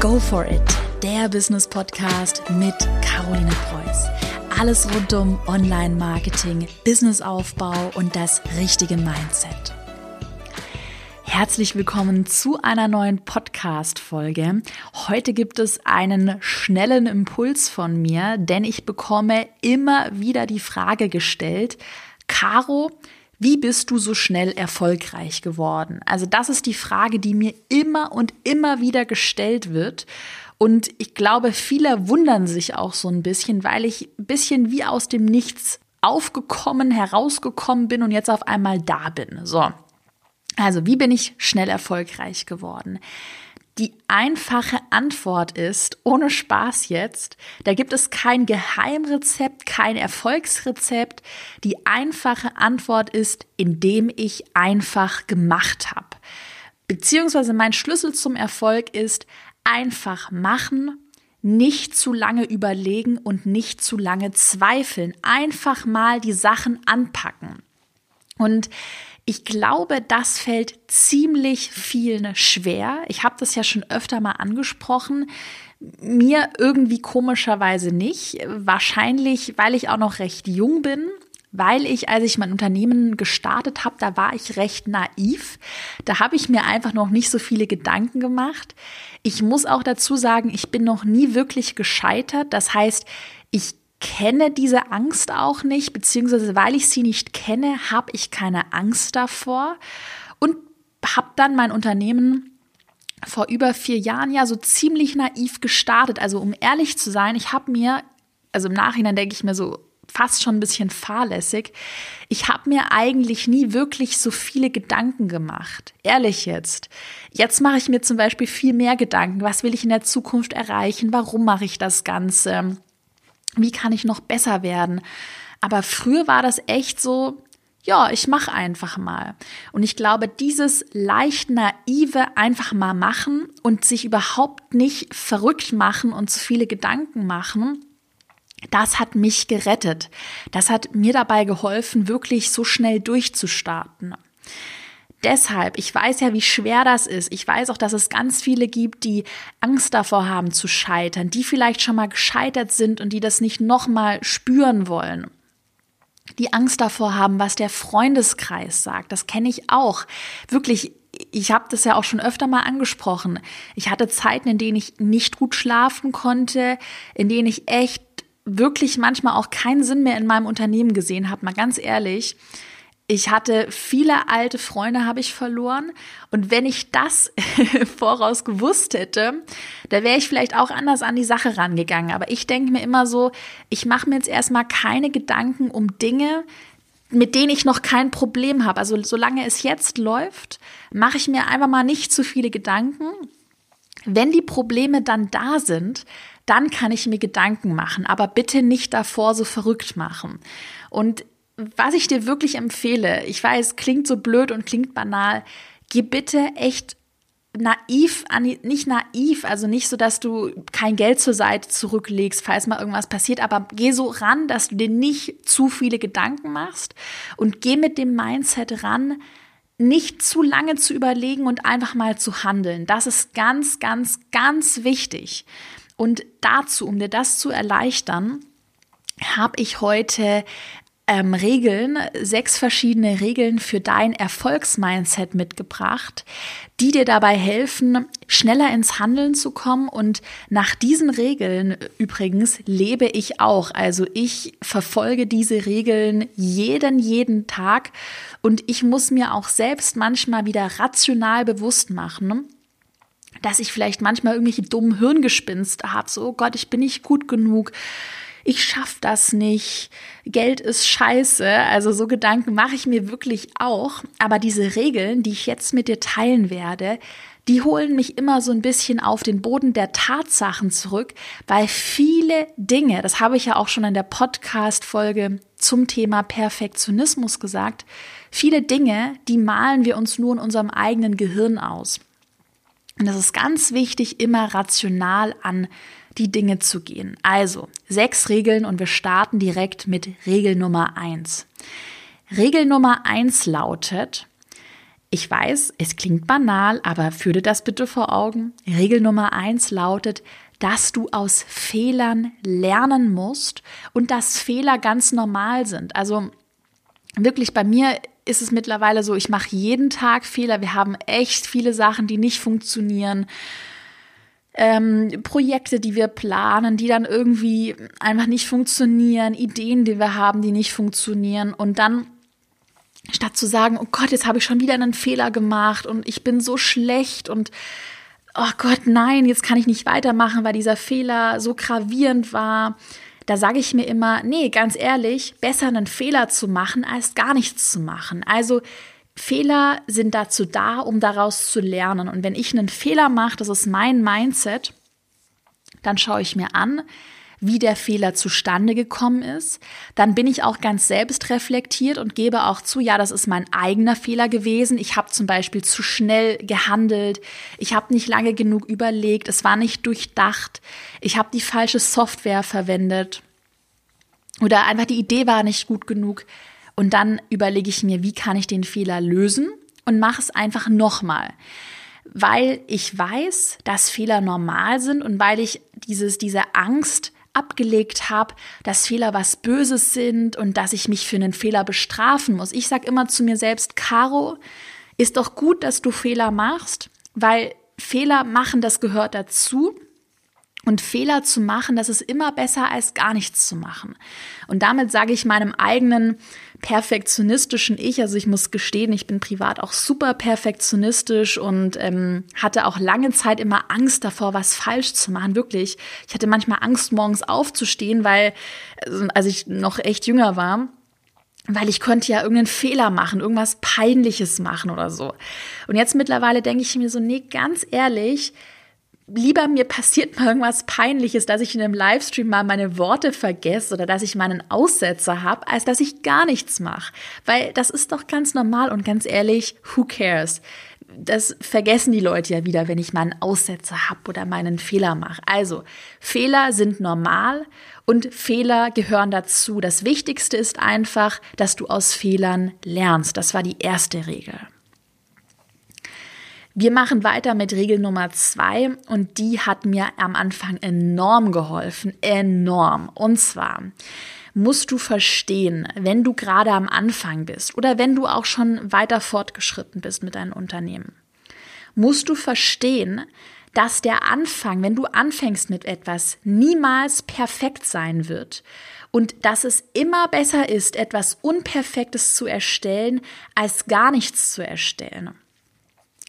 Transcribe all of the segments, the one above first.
Go for it, der Business Podcast mit Caroline Preuß. Alles rund um Online-Marketing, Businessaufbau und das richtige Mindset. Herzlich willkommen zu einer neuen Podcast-Folge. Heute gibt es einen schnellen Impuls von mir, denn ich bekomme immer wieder die Frage gestellt, Caro, wie bist du so schnell erfolgreich geworden? Also das ist die Frage, die mir immer und immer wieder gestellt wird. Und ich glaube, viele wundern sich auch so ein bisschen, weil ich ein bisschen wie aus dem Nichts aufgekommen, herausgekommen bin und jetzt auf einmal da bin. So. Also, wie bin ich schnell erfolgreich geworden? Die einfache Antwort ist, ohne Spaß jetzt, da gibt es kein Geheimrezept, kein Erfolgsrezept. Die einfache Antwort ist, indem ich einfach gemacht habe. Beziehungsweise mein Schlüssel zum Erfolg ist, einfach machen, nicht zu lange überlegen und nicht zu lange zweifeln. Einfach mal die Sachen anpacken. Und ich glaube, das fällt ziemlich vielen schwer. Ich habe das ja schon öfter mal angesprochen. Mir irgendwie komischerweise nicht. Wahrscheinlich, weil ich auch noch recht jung bin weil ich, als ich mein Unternehmen gestartet habe, da war ich recht naiv. Da habe ich mir einfach noch nicht so viele Gedanken gemacht. Ich muss auch dazu sagen, ich bin noch nie wirklich gescheitert. Das heißt, ich kenne diese Angst auch nicht, beziehungsweise weil ich sie nicht kenne, habe ich keine Angst davor und habe dann mein Unternehmen vor über vier Jahren ja so ziemlich naiv gestartet. Also um ehrlich zu sein, ich habe mir, also im Nachhinein denke ich mir so fast schon ein bisschen fahrlässig, ich habe mir eigentlich nie wirklich so viele Gedanken gemacht. Ehrlich jetzt. Jetzt mache ich mir zum Beispiel viel mehr Gedanken. Was will ich in der Zukunft erreichen? Warum mache ich das Ganze? Wie kann ich noch besser werden? Aber früher war das echt so, ja, ich mache einfach mal. Und ich glaube, dieses leicht naive einfach mal machen und sich überhaupt nicht verrückt machen und zu viele Gedanken machen, das hat mich gerettet. Das hat mir dabei geholfen, wirklich so schnell durchzustarten deshalb, ich weiß ja, wie schwer das ist. Ich weiß auch, dass es ganz viele gibt, die Angst davor haben zu scheitern, die vielleicht schon mal gescheitert sind und die das nicht nochmal spüren wollen. Die Angst davor haben, was der Freundeskreis sagt. Das kenne ich auch. Wirklich, ich habe das ja auch schon öfter mal angesprochen. Ich hatte Zeiten, in denen ich nicht gut schlafen konnte, in denen ich echt wirklich manchmal auch keinen Sinn mehr in meinem Unternehmen gesehen habe, mal ganz ehrlich. Ich hatte viele alte Freunde, habe ich verloren. Und wenn ich das voraus gewusst hätte, da wäre ich vielleicht auch anders an die Sache rangegangen. Aber ich denke mir immer so, ich mache mir jetzt erstmal keine Gedanken um Dinge, mit denen ich noch kein Problem habe. Also solange es jetzt läuft, mache ich mir einfach mal nicht zu viele Gedanken. Wenn die Probleme dann da sind, dann kann ich mir Gedanken machen, aber bitte nicht davor so verrückt machen. Und was ich dir wirklich empfehle, ich weiß, klingt so blöd und klingt banal, geh bitte echt naiv, nicht naiv, also nicht so, dass du kein Geld zur Seite zurücklegst, falls mal irgendwas passiert, aber geh so ran, dass du dir nicht zu viele Gedanken machst und geh mit dem Mindset ran, nicht zu lange zu überlegen und einfach mal zu handeln. Das ist ganz, ganz, ganz wichtig. Und dazu, um dir das zu erleichtern, habe ich heute ähm, Regeln, sechs verschiedene Regeln für dein Erfolgsmindset mitgebracht, die dir dabei helfen, schneller ins Handeln zu kommen. Und nach diesen Regeln übrigens lebe ich auch. Also ich verfolge diese Regeln jeden, jeden Tag. Und ich muss mir auch selbst manchmal wieder rational bewusst machen, dass ich vielleicht manchmal irgendwelche dummen Hirngespinste habe. So, oh Gott, ich bin nicht gut genug ich schaff das nicht, Geld ist scheiße. Also so Gedanken mache ich mir wirklich auch. Aber diese Regeln, die ich jetzt mit dir teilen werde, die holen mich immer so ein bisschen auf den Boden der Tatsachen zurück, weil viele Dinge, das habe ich ja auch schon in der Podcast-Folge zum Thema Perfektionismus gesagt, viele Dinge, die malen wir uns nur in unserem eigenen Gehirn aus. Und das ist ganz wichtig, immer rational an die Dinge zu gehen. Also sechs Regeln und wir starten direkt mit Regel Nummer eins. Regel Nummer eins lautet, Ich weiß, es klingt banal, aber führe das bitte vor Augen. Regel Nummer eins lautet, dass du aus Fehlern lernen musst und dass Fehler ganz normal sind. Also wirklich bei mir ist es mittlerweile so, ich mache jeden Tag Fehler. Wir haben echt viele Sachen, die nicht funktionieren. Ähm, Projekte, die wir planen, die dann irgendwie einfach nicht funktionieren, Ideen, die wir haben, die nicht funktionieren. Und dann, statt zu sagen, oh Gott, jetzt habe ich schon wieder einen Fehler gemacht und ich bin so schlecht und oh Gott, nein, jetzt kann ich nicht weitermachen, weil dieser Fehler so gravierend war. Da sage ich mir immer, nee, ganz ehrlich, besser einen Fehler zu machen, als gar nichts zu machen. Also Fehler sind dazu da, um daraus zu lernen. Und wenn ich einen Fehler mache, das ist mein Mindset, dann schaue ich mir an, wie der Fehler zustande gekommen ist. Dann bin ich auch ganz selbst reflektiert und gebe auch zu, ja, das ist mein eigener Fehler gewesen. Ich habe zum Beispiel zu schnell gehandelt. Ich habe nicht lange genug überlegt. Es war nicht durchdacht. Ich habe die falsche Software verwendet. Oder einfach die Idee war nicht gut genug. Und dann überlege ich mir, wie kann ich den Fehler lösen und mache es einfach nochmal weil ich weiß, dass Fehler normal sind und weil ich dieses, diese Angst abgelegt habe, dass Fehler was Böses sind und dass ich mich für einen Fehler bestrafen muss. Ich sage immer zu mir selbst, Caro, ist doch gut, dass du Fehler machst, weil Fehler machen, das gehört dazu. Und Fehler zu machen, das ist immer besser als gar nichts zu machen. Und damit sage ich meinem eigenen perfektionistischen Ich, also ich muss gestehen, ich bin privat auch super perfektionistisch und ähm, hatte auch lange Zeit immer Angst davor, was falsch zu machen. Wirklich, ich hatte manchmal Angst, morgens aufzustehen, weil, also, als ich noch echt jünger war, weil ich könnte ja irgendeinen Fehler machen, irgendwas Peinliches machen oder so. Und jetzt mittlerweile denke ich mir so, nee, ganz ehrlich, lieber mir passiert mal irgendwas Peinliches, dass ich in einem Livestream mal meine Worte vergesse oder dass ich mal einen Aussetzer habe, als dass ich gar nichts mache. Weil das ist doch ganz normal und ganz ehrlich, who cares? Das vergessen die Leute ja wieder, wenn ich mal einen Aussetzer habe oder meinen Fehler mache. Also, Fehler sind normal und Fehler gehören dazu. Das Wichtigste ist einfach, dass du aus Fehlern lernst. Das war die erste Regel. Wir machen weiter mit Regel Nummer zwei und die hat mir am Anfang enorm geholfen, enorm. Und zwar musst du verstehen, wenn du gerade am Anfang bist oder wenn du auch schon weiter fortgeschritten bist mit deinem Unternehmen, musst du verstehen, dass der Anfang, wenn du anfängst mit etwas, niemals perfekt sein wird und dass es immer besser ist, etwas Unperfektes zu erstellen, als gar nichts zu erstellen.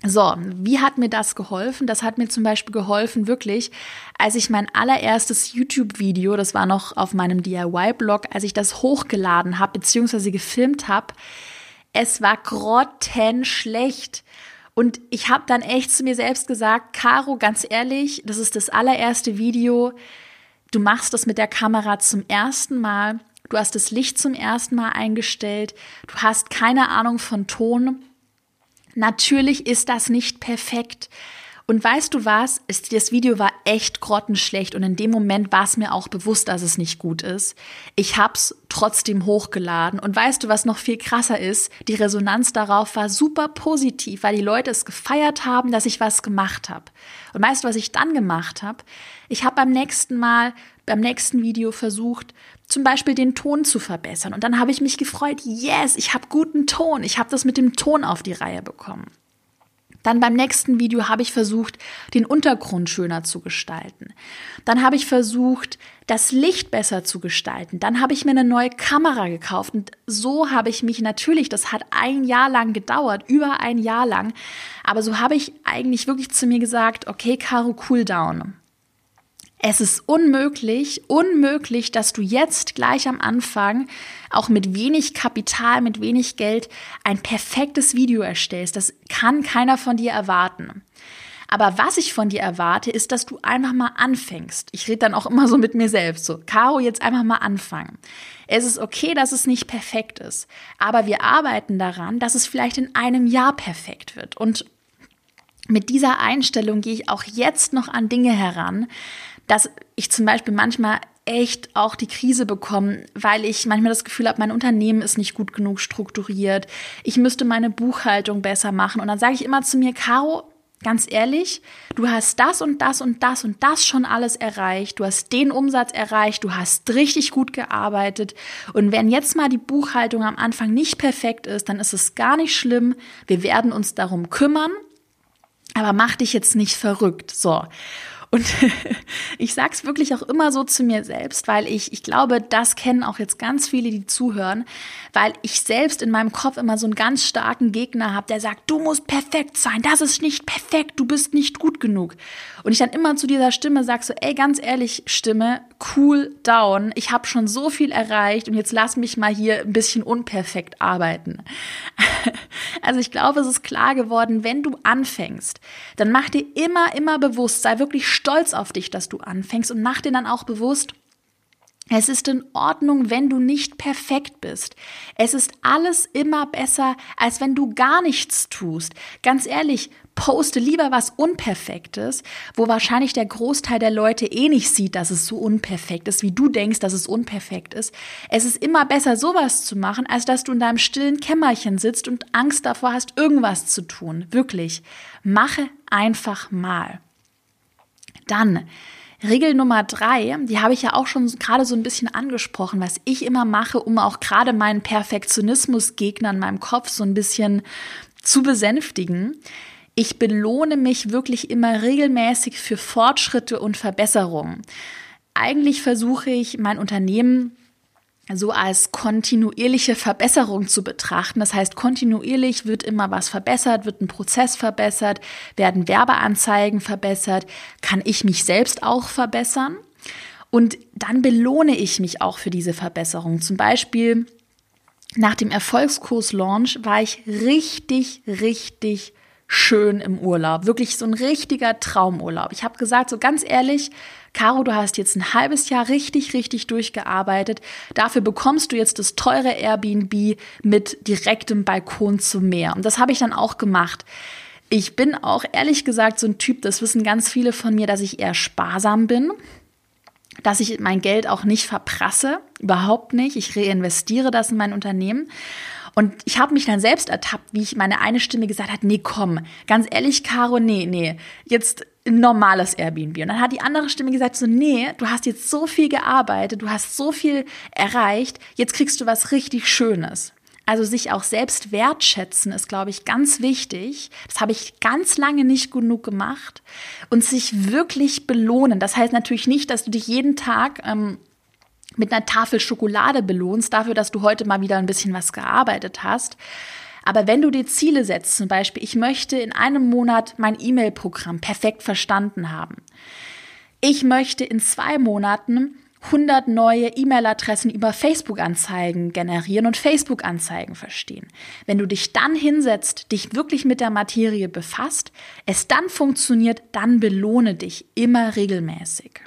So, wie hat mir das geholfen? Das hat mir zum Beispiel geholfen, wirklich, als ich mein allererstes YouTube-Video, das war noch auf meinem DIY-Blog, als ich das hochgeladen habe, beziehungsweise gefilmt habe, es war grottenschlecht. Und ich habe dann echt zu mir selbst gesagt, Caro, ganz ehrlich, das ist das allererste Video. Du machst das mit der Kamera zum ersten Mal. Du hast das Licht zum ersten Mal eingestellt. Du hast keine Ahnung von Ton. Natürlich ist das nicht perfekt. Und weißt du was? Das Video war echt grottenschlecht und in dem Moment war es mir auch bewusst, dass es nicht gut ist. Ich hab's trotzdem hochgeladen und weißt du, was noch viel krasser ist? Die Resonanz darauf war super positiv, weil die Leute es gefeiert haben, dass ich was gemacht habe. Und weißt du, was ich dann gemacht habe? Ich habe beim nächsten Mal, beim nächsten Video versucht, zum Beispiel den Ton zu verbessern. Und dann habe ich mich gefreut, yes, ich habe guten Ton, ich habe das mit dem Ton auf die Reihe bekommen. Dann beim nächsten Video habe ich versucht, den Untergrund schöner zu gestalten. Dann habe ich versucht, das Licht besser zu gestalten. Dann habe ich mir eine neue Kamera gekauft. Und so habe ich mich natürlich, das hat ein Jahr lang gedauert, über ein Jahr lang. Aber so habe ich eigentlich wirklich zu mir gesagt, okay, Caro, cool down. Es ist unmöglich, unmöglich, dass du jetzt gleich am Anfang auch mit wenig Kapital, mit wenig Geld ein perfektes Video erstellst. Das kann keiner von dir erwarten. Aber was ich von dir erwarte, ist, dass du einfach mal anfängst. Ich rede dann auch immer so mit mir selbst, so, Caro, jetzt einfach mal anfangen. Es ist okay, dass es nicht perfekt ist, aber wir arbeiten daran, dass es vielleicht in einem Jahr perfekt wird. Und mit dieser Einstellung gehe ich auch jetzt noch an Dinge heran, dass ich zum Beispiel manchmal echt auch die Krise bekommen, weil ich manchmal das Gefühl habe, mein Unternehmen ist nicht gut genug strukturiert. Ich müsste meine Buchhaltung besser machen. Und dann sage ich immer zu mir, Caro, ganz ehrlich, du hast das und das und das und das schon alles erreicht. Du hast den Umsatz erreicht. Du hast richtig gut gearbeitet. Und wenn jetzt mal die Buchhaltung am Anfang nicht perfekt ist, dann ist es gar nicht schlimm. Wir werden uns darum kümmern. Aber mach dich jetzt nicht verrückt. So. Und ich sage es wirklich auch immer so zu mir selbst, weil ich, ich glaube, das kennen auch jetzt ganz viele, die zuhören, weil ich selbst in meinem Kopf immer so einen ganz starken Gegner habe, der sagt, du musst perfekt sein, das ist nicht perfekt, du bist nicht gut genug. Und ich dann immer zu dieser Stimme sage so, ey, ganz ehrlich, Stimme, cool down, ich habe schon so viel erreicht und jetzt lass mich mal hier ein bisschen unperfekt arbeiten. Also ich glaube, es ist klar geworden, wenn du anfängst, dann mach dir immer, immer bewusst, sei wirklich stolz auf dich, dass du anfängst und mach dir dann auch bewusst, es ist in Ordnung, wenn du nicht perfekt bist. Es ist alles immer besser, als wenn du gar nichts tust. Ganz ehrlich, poste lieber was Unperfektes, wo wahrscheinlich der Großteil der Leute eh nicht sieht, dass es so unperfekt ist, wie du denkst, dass es unperfekt ist. Es ist immer besser, sowas zu machen, als dass du in deinem stillen Kämmerchen sitzt und Angst davor hast, irgendwas zu tun. Wirklich. Mache einfach mal. Dann, Regel Nummer drei, die habe ich ja auch schon gerade so ein bisschen angesprochen, was ich immer mache, um auch gerade meinen Perfektionismusgegner in meinem Kopf so ein bisschen zu besänftigen. Ich belohne mich wirklich immer regelmäßig für Fortschritte und Verbesserungen. Eigentlich versuche ich mein Unternehmen so als kontinuierliche Verbesserung zu betrachten. Das heißt, kontinuierlich wird immer was verbessert, wird ein Prozess verbessert, werden Werbeanzeigen verbessert, kann ich mich selbst auch verbessern. Und dann belohne ich mich auch für diese Verbesserung. Zum Beispiel nach dem Erfolgskurs-Launch war ich richtig, richtig schön im Urlaub. Wirklich so ein richtiger Traumurlaub. Ich habe gesagt, so ganz ehrlich, Caro, du hast jetzt ein halbes Jahr richtig, richtig durchgearbeitet. Dafür bekommst du jetzt das teure Airbnb mit direktem Balkon zum Meer. Und das habe ich dann auch gemacht. Ich bin auch ehrlich gesagt so ein Typ, das wissen ganz viele von mir, dass ich eher sparsam bin dass ich mein Geld auch nicht verprasse, überhaupt nicht. Ich reinvestiere das in mein Unternehmen. Und ich habe mich dann selbst ertappt, wie ich meine eine Stimme gesagt hat, nee, komm, ganz ehrlich, Caro, nee, nee, jetzt ein normales Airbnb. Und dann hat die andere Stimme gesagt, so, nee, du hast jetzt so viel gearbeitet, du hast so viel erreicht, jetzt kriegst du was richtig Schönes. Also sich auch selbst wertschätzen ist, glaube ich, ganz wichtig. Das habe ich ganz lange nicht genug gemacht. Und sich wirklich belohnen. Das heißt natürlich nicht, dass du dich jeden Tag ähm, mit einer Tafel Schokolade belohnst dafür, dass du heute mal wieder ein bisschen was gearbeitet hast. Aber wenn du dir Ziele setzt, zum Beispiel, ich möchte in einem Monat mein E-Mail-Programm perfekt verstanden haben. Ich möchte in zwei Monaten 100 neue E-Mail-Adressen über Facebook-Anzeigen generieren und Facebook-Anzeigen verstehen. Wenn du dich dann hinsetzt, dich wirklich mit der Materie befasst, es dann funktioniert, dann belohne dich immer regelmäßig.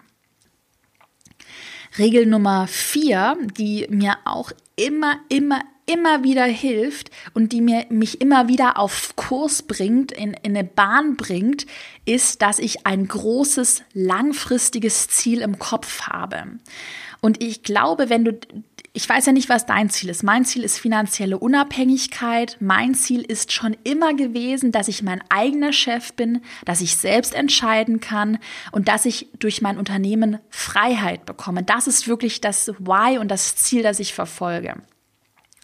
Regel Nummer vier, die mir auch immer, immer, immer wieder hilft und die mir, mich immer wieder auf Kurs bringt, in, in eine Bahn bringt, ist, dass ich ein großes, langfristiges Ziel im Kopf habe. Und ich glaube, wenn du ich weiß ja nicht, was dein Ziel ist. Mein Ziel ist finanzielle Unabhängigkeit. Mein Ziel ist schon immer gewesen, dass ich mein eigener Chef bin, dass ich selbst entscheiden kann und dass ich durch mein Unternehmen Freiheit bekomme. Das ist wirklich das Why und das Ziel, das ich verfolge.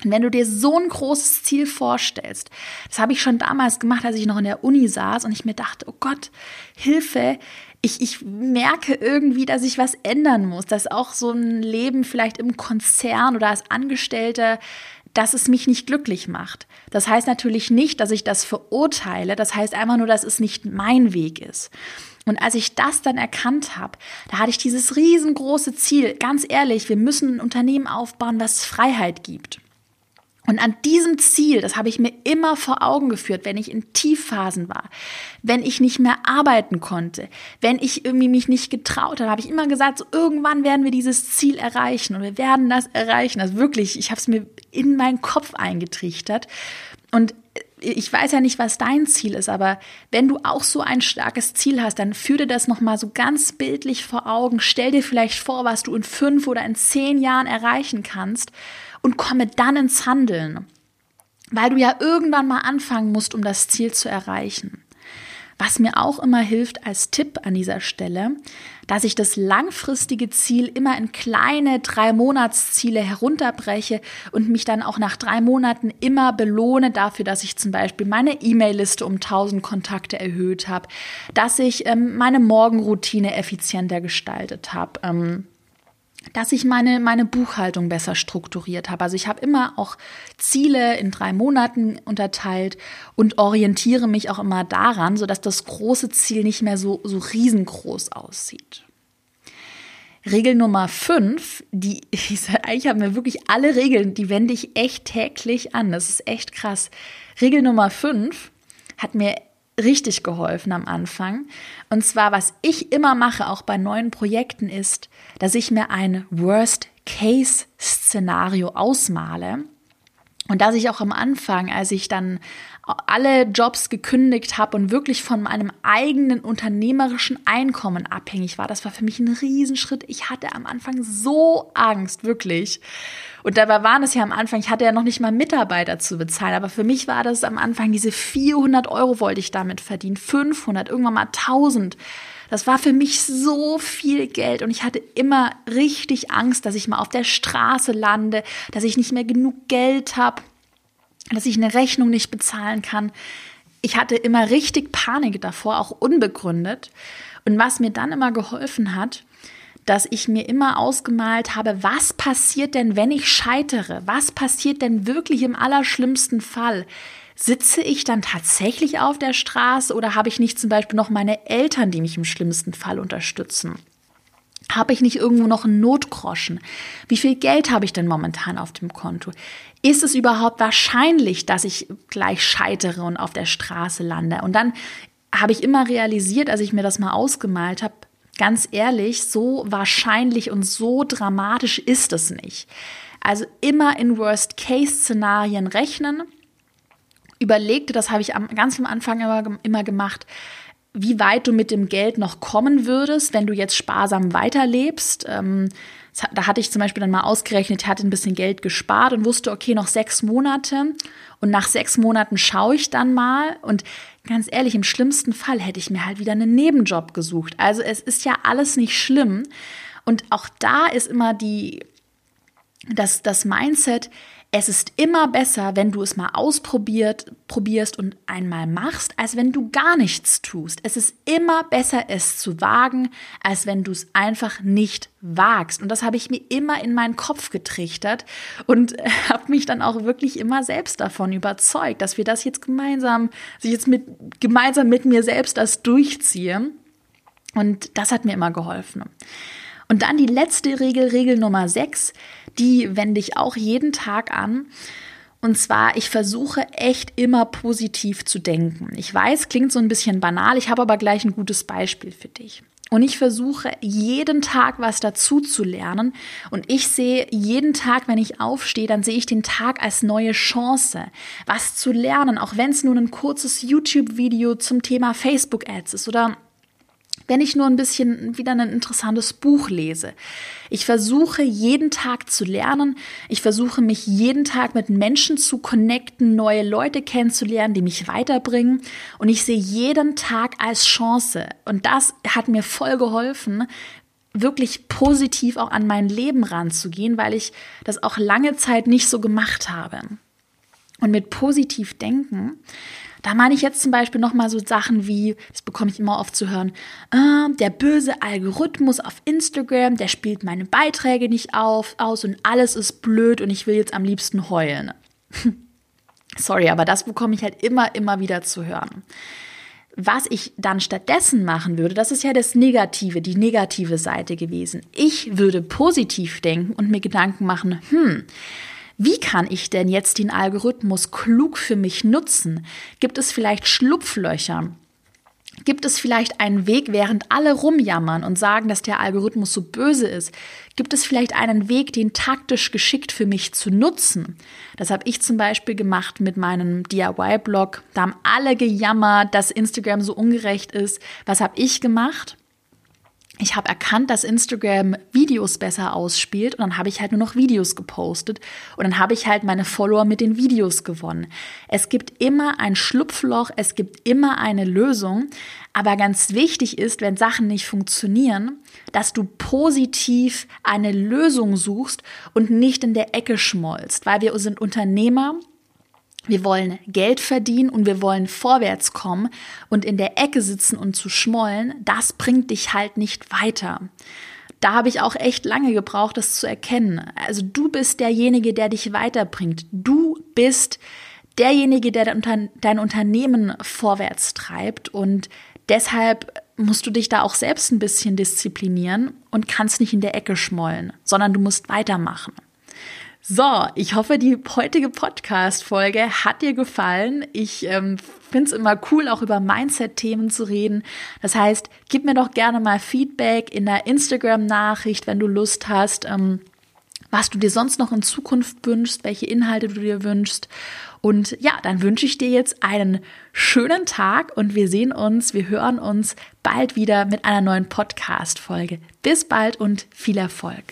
Und wenn du dir so ein großes Ziel vorstellst, das habe ich schon damals gemacht, als ich noch in der Uni saß und ich mir dachte, oh Gott, Hilfe, ich, ich merke irgendwie, dass ich was ändern muss, dass auch so ein Leben vielleicht im Konzern oder als Angestellter, dass es mich nicht glücklich macht. Das heißt natürlich nicht, dass ich das verurteile, das heißt einfach nur, dass es nicht mein Weg ist. Und als ich das dann erkannt habe, da hatte ich dieses riesengroße Ziel, ganz ehrlich, wir müssen ein Unternehmen aufbauen, was Freiheit gibt. Und an diesem Ziel, das habe ich mir immer vor Augen geführt, wenn ich in Tiefphasen war, wenn ich nicht mehr arbeiten konnte, wenn ich irgendwie mich nicht getraut habe, habe ich immer gesagt, so irgendwann werden wir dieses Ziel erreichen und wir werden das erreichen. Also wirklich, ich habe es mir in meinen Kopf eingetrichtert. Und ich weiß ja nicht, was dein Ziel ist, aber wenn du auch so ein starkes Ziel hast, dann führ dir das nochmal so ganz bildlich vor Augen. Stell dir vielleicht vor, was du in fünf oder in zehn Jahren erreichen kannst und komme dann ins Handeln. Weil du ja irgendwann mal anfangen musst, um das Ziel zu erreichen. Was mir auch immer hilft als Tipp an dieser Stelle, dass ich das langfristige Ziel immer in kleine drei Monatsziele herunterbreche und mich dann auch nach drei Monaten immer belohne dafür, dass ich zum Beispiel meine E-Mail-Liste um 1000 Kontakte erhöht habe, dass ich ähm, meine Morgenroutine effizienter gestaltet habe. Ähm, dass ich meine, meine Buchhaltung besser strukturiert habe. Also ich habe immer auch Ziele in drei Monaten unterteilt und orientiere mich auch immer daran, sodass das große Ziel nicht mehr so, so riesengroß aussieht. Regel Nummer fünf, die, ich sag, eigentlich haben wir wirklich alle Regeln, die wende ich echt täglich an. Das ist echt krass. Regel Nummer fünf hat mir richtig geholfen am Anfang. Und zwar, was ich immer mache, auch bei neuen Projekten, ist, dass ich mir ein Worst-Case-Szenario ausmale. Und dass ich auch am Anfang, als ich dann alle Jobs gekündigt habe und wirklich von meinem eigenen unternehmerischen Einkommen abhängig war, das war für mich ein Riesenschritt. Ich hatte am Anfang so Angst, wirklich. Und dabei waren es ja am Anfang, ich hatte ja noch nicht mal Mitarbeiter zu bezahlen, aber für mich war das am Anfang, diese 400 Euro wollte ich damit verdienen, 500, irgendwann mal 1000. Das war für mich so viel Geld und ich hatte immer richtig Angst, dass ich mal auf der Straße lande, dass ich nicht mehr genug Geld habe, dass ich eine Rechnung nicht bezahlen kann. Ich hatte immer richtig Panik davor, auch unbegründet. Und was mir dann immer geholfen hat, dass ich mir immer ausgemalt habe, was passiert denn, wenn ich scheitere? Was passiert denn wirklich im allerschlimmsten Fall? Sitze ich dann tatsächlich auf der Straße oder habe ich nicht zum Beispiel noch meine Eltern, die mich im schlimmsten Fall unterstützen? Habe ich nicht irgendwo noch einen Notgroschen? Wie viel Geld habe ich denn momentan auf dem Konto? Ist es überhaupt wahrscheinlich, dass ich gleich scheitere und auf der Straße lande? Und dann habe ich immer realisiert, als ich mir das mal ausgemalt habe, ganz ehrlich, so wahrscheinlich und so dramatisch ist es nicht. Also immer in Worst-Case-Szenarien rechnen. Überlegte, das habe ich am, ganz am Anfang immer, immer gemacht, wie weit du mit dem Geld noch kommen würdest, wenn du jetzt sparsam weiterlebst. Ähm, da hatte ich zum Beispiel dann mal ausgerechnet, ich hatte ein bisschen Geld gespart und wusste, okay, noch sechs Monate. Und nach sechs Monaten schaue ich dann mal. Und ganz ehrlich, im schlimmsten Fall hätte ich mir halt wieder einen Nebenjob gesucht. Also es ist ja alles nicht schlimm. Und auch da ist immer die, das, das Mindset, es ist immer besser, wenn du es mal ausprobiert, probierst und einmal machst, als wenn du gar nichts tust. Es ist immer besser, es zu wagen, als wenn du es einfach nicht wagst. Und das habe ich mir immer in meinen Kopf getrichtert und habe mich dann auch wirklich immer selbst davon überzeugt, dass wir das jetzt gemeinsam, dass ich jetzt mit, gemeinsam mit mir selbst das durchziehe. Und das hat mir immer geholfen. Und dann die letzte Regel, Regel Nummer 6, die wende ich auch jeden Tag an. Und zwar, ich versuche echt immer positiv zu denken. Ich weiß, klingt so ein bisschen banal, ich habe aber gleich ein gutes Beispiel für dich. Und ich versuche jeden Tag was dazu zu lernen. Und ich sehe jeden Tag, wenn ich aufstehe, dann sehe ich den Tag als neue Chance, was zu lernen, auch wenn es nur ein kurzes YouTube-Video zum Thema Facebook-Ads ist oder wenn ich nur ein bisschen wieder ein interessantes Buch lese. Ich versuche jeden Tag zu lernen. Ich versuche mich jeden Tag mit Menschen zu connecten, neue Leute kennenzulernen, die mich weiterbringen. Und ich sehe jeden Tag als Chance. Und das hat mir voll geholfen, wirklich positiv auch an mein Leben ranzugehen, weil ich das auch lange Zeit nicht so gemacht habe. Und mit positiv denken da meine ich jetzt zum Beispiel nochmal so Sachen wie, das bekomme ich immer oft zu hören, äh, der böse Algorithmus auf Instagram, der spielt meine Beiträge nicht auf, aus und alles ist blöd und ich will jetzt am liebsten heulen. Sorry, aber das bekomme ich halt immer, immer wieder zu hören. Was ich dann stattdessen machen würde, das ist ja das Negative, die negative Seite gewesen. Ich würde positiv denken und mir Gedanken machen, hm, wie kann ich denn jetzt den Algorithmus klug für mich nutzen? Gibt es vielleicht Schlupflöcher? Gibt es vielleicht einen Weg, während alle rumjammern und sagen, dass der Algorithmus so böse ist? Gibt es vielleicht einen Weg, den taktisch geschickt für mich zu nutzen? Das habe ich zum Beispiel gemacht mit meinem DIY-Blog. Da haben alle gejammert, dass Instagram so ungerecht ist. Was habe ich gemacht? Ich habe erkannt, dass Instagram Videos besser ausspielt und dann habe ich halt nur noch Videos gepostet und dann habe ich halt meine Follower mit den Videos gewonnen. Es gibt immer ein Schlupfloch, es gibt immer eine Lösung, aber ganz wichtig ist, wenn Sachen nicht funktionieren, dass du positiv eine Lösung suchst und nicht in der Ecke schmollst, weil wir sind Unternehmer wir wollen Geld verdienen und wir wollen vorwärts kommen und in der Ecke sitzen und zu schmollen, das bringt dich halt nicht weiter. Da habe ich auch echt lange gebraucht, das zu erkennen. Also du bist derjenige, der dich weiterbringt. Du bist derjenige, der dein Unternehmen vorwärts treibt und deshalb musst du dich da auch selbst ein bisschen disziplinieren und kannst nicht in der Ecke schmollen, sondern du musst weitermachen. So, ich hoffe, die heutige Podcast-Folge hat dir gefallen. Ich ähm, finde es immer cool, auch über Mindset-Themen zu reden. Das heißt, gib mir doch gerne mal Feedback in der Instagram-Nachricht, wenn du Lust hast, ähm, was du dir sonst noch in Zukunft wünschst, welche Inhalte du dir wünschst. Und ja, dann wünsche ich dir jetzt einen schönen Tag und wir sehen uns, wir hören uns bald wieder mit einer neuen Podcast-Folge. Bis bald und viel Erfolg.